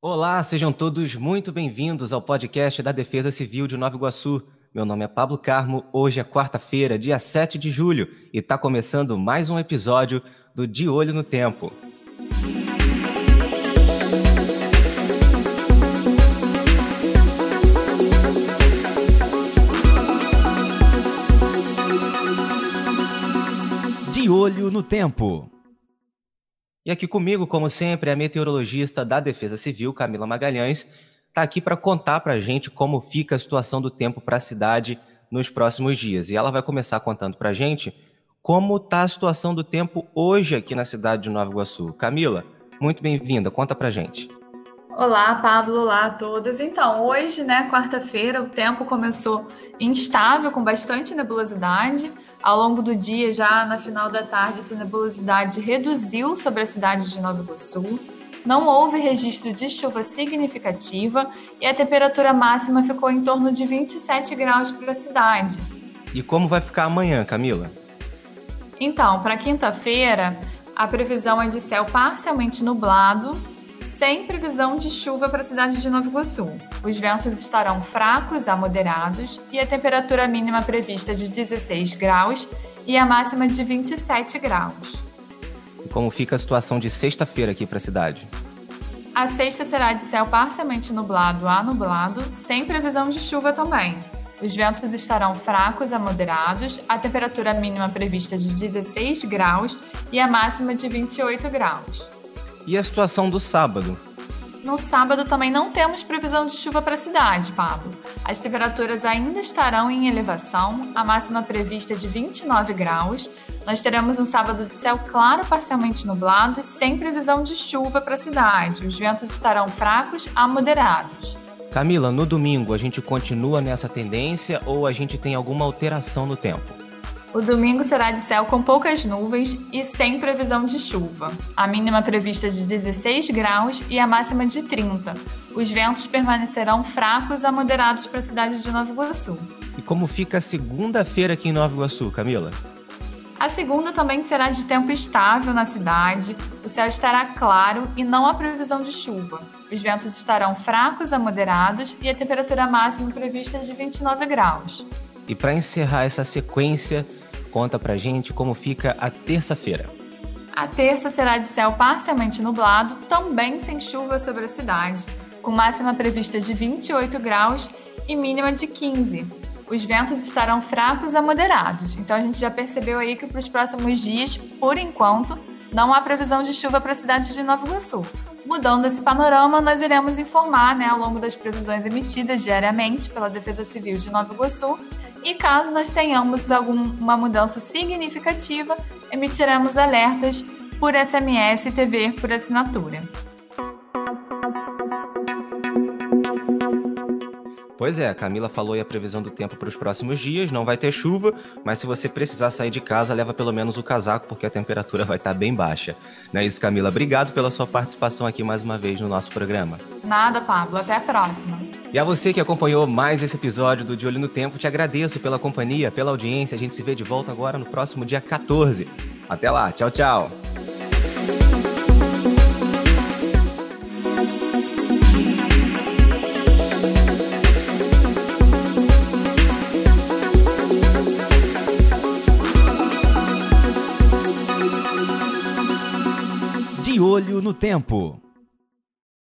Olá, sejam todos muito bem-vindos ao podcast da Defesa Civil de Nova Iguaçu. Meu nome é Pablo Carmo, hoje é quarta-feira, dia 7 de julho, e está começando mais um episódio do De Olho no Tempo. De Olho no Tempo. E aqui comigo, como sempre, a meteorologista da Defesa Civil, Camila Magalhães, está aqui para contar para a gente como fica a situação do tempo para a cidade nos próximos dias. E ela vai começar contando para a gente como está a situação do tempo hoje aqui na cidade de Nova Iguaçu. Camila, muito bem-vinda, conta para a gente. Olá, Pablo, olá a todos. Então, hoje, né, quarta-feira, o tempo começou instável, com bastante nebulosidade. Ao longo do dia, já na final da tarde, essa nebulosidade reduziu sobre a cidade de Nova Iguaçu. Não houve registro de chuva significativa e a temperatura máxima ficou em torno de 27 graus para a cidade. E como vai ficar amanhã, Camila? Então, para quinta-feira, a previsão é de céu parcialmente nublado sem previsão de chuva para a cidade de Nova Iguaçu. Os ventos estarão fracos a moderados e a temperatura mínima prevista de 16 graus e a máxima de 27 graus. E como fica a situação de sexta-feira aqui para a cidade? A sexta será de céu parcialmente nublado a nublado, sem previsão de chuva também. Os ventos estarão fracos a moderados, a temperatura mínima prevista de 16 graus e a máxima de 28 graus. E a situação do sábado? No sábado também não temos previsão de chuva para a cidade, Pablo. As temperaturas ainda estarão em elevação, a máxima prevista é de 29 graus. Nós teremos um sábado de céu claro, parcialmente nublado e sem previsão de chuva para a cidade. Os ventos estarão fracos a moderados. Camila, no domingo a gente continua nessa tendência ou a gente tem alguma alteração no tempo? O domingo será de céu com poucas nuvens e sem previsão de chuva. A mínima prevista de 16 graus e a máxima de 30. Os ventos permanecerão fracos a moderados para a cidade de Nova Iguaçu. E como fica a segunda-feira aqui em Nova Iguaçu, Camila? A segunda também será de tempo estável na cidade, o céu estará claro e não há previsão de chuva. Os ventos estarão fracos a moderados e a temperatura máxima prevista é de 29 graus. E para encerrar essa sequência Conta pra gente como fica a terça-feira. A terça será de céu parcialmente nublado, também sem chuva sobre a cidade, com máxima prevista de 28 graus e mínima de 15. Os ventos estarão fracos a moderados, então a gente já percebeu aí que para os próximos dias, por enquanto, não há previsão de chuva para a cidade de Nova Iguaçu. Mudando esse panorama, nós iremos informar né, ao longo das previsões emitidas diariamente pela Defesa Civil de Nova Iguaçu e caso nós tenhamos alguma mudança significativa, emitiremos alertas por SMS e TV por assinatura. Pois é, a Camila falou aí a previsão do tempo para os próximos dias. Não vai ter chuva, mas se você precisar sair de casa, leva pelo menos o casaco, porque a temperatura vai estar bem baixa. Não é isso, Camila? Obrigado pela sua participação aqui mais uma vez no nosso programa. Nada, Pablo. Até a próxima. E a você que acompanhou mais esse episódio do De Olho no Tempo, te agradeço pela companhia, pela audiência. A gente se vê de volta agora no próximo dia 14. Até lá. Tchau, tchau. Olho no Tempo.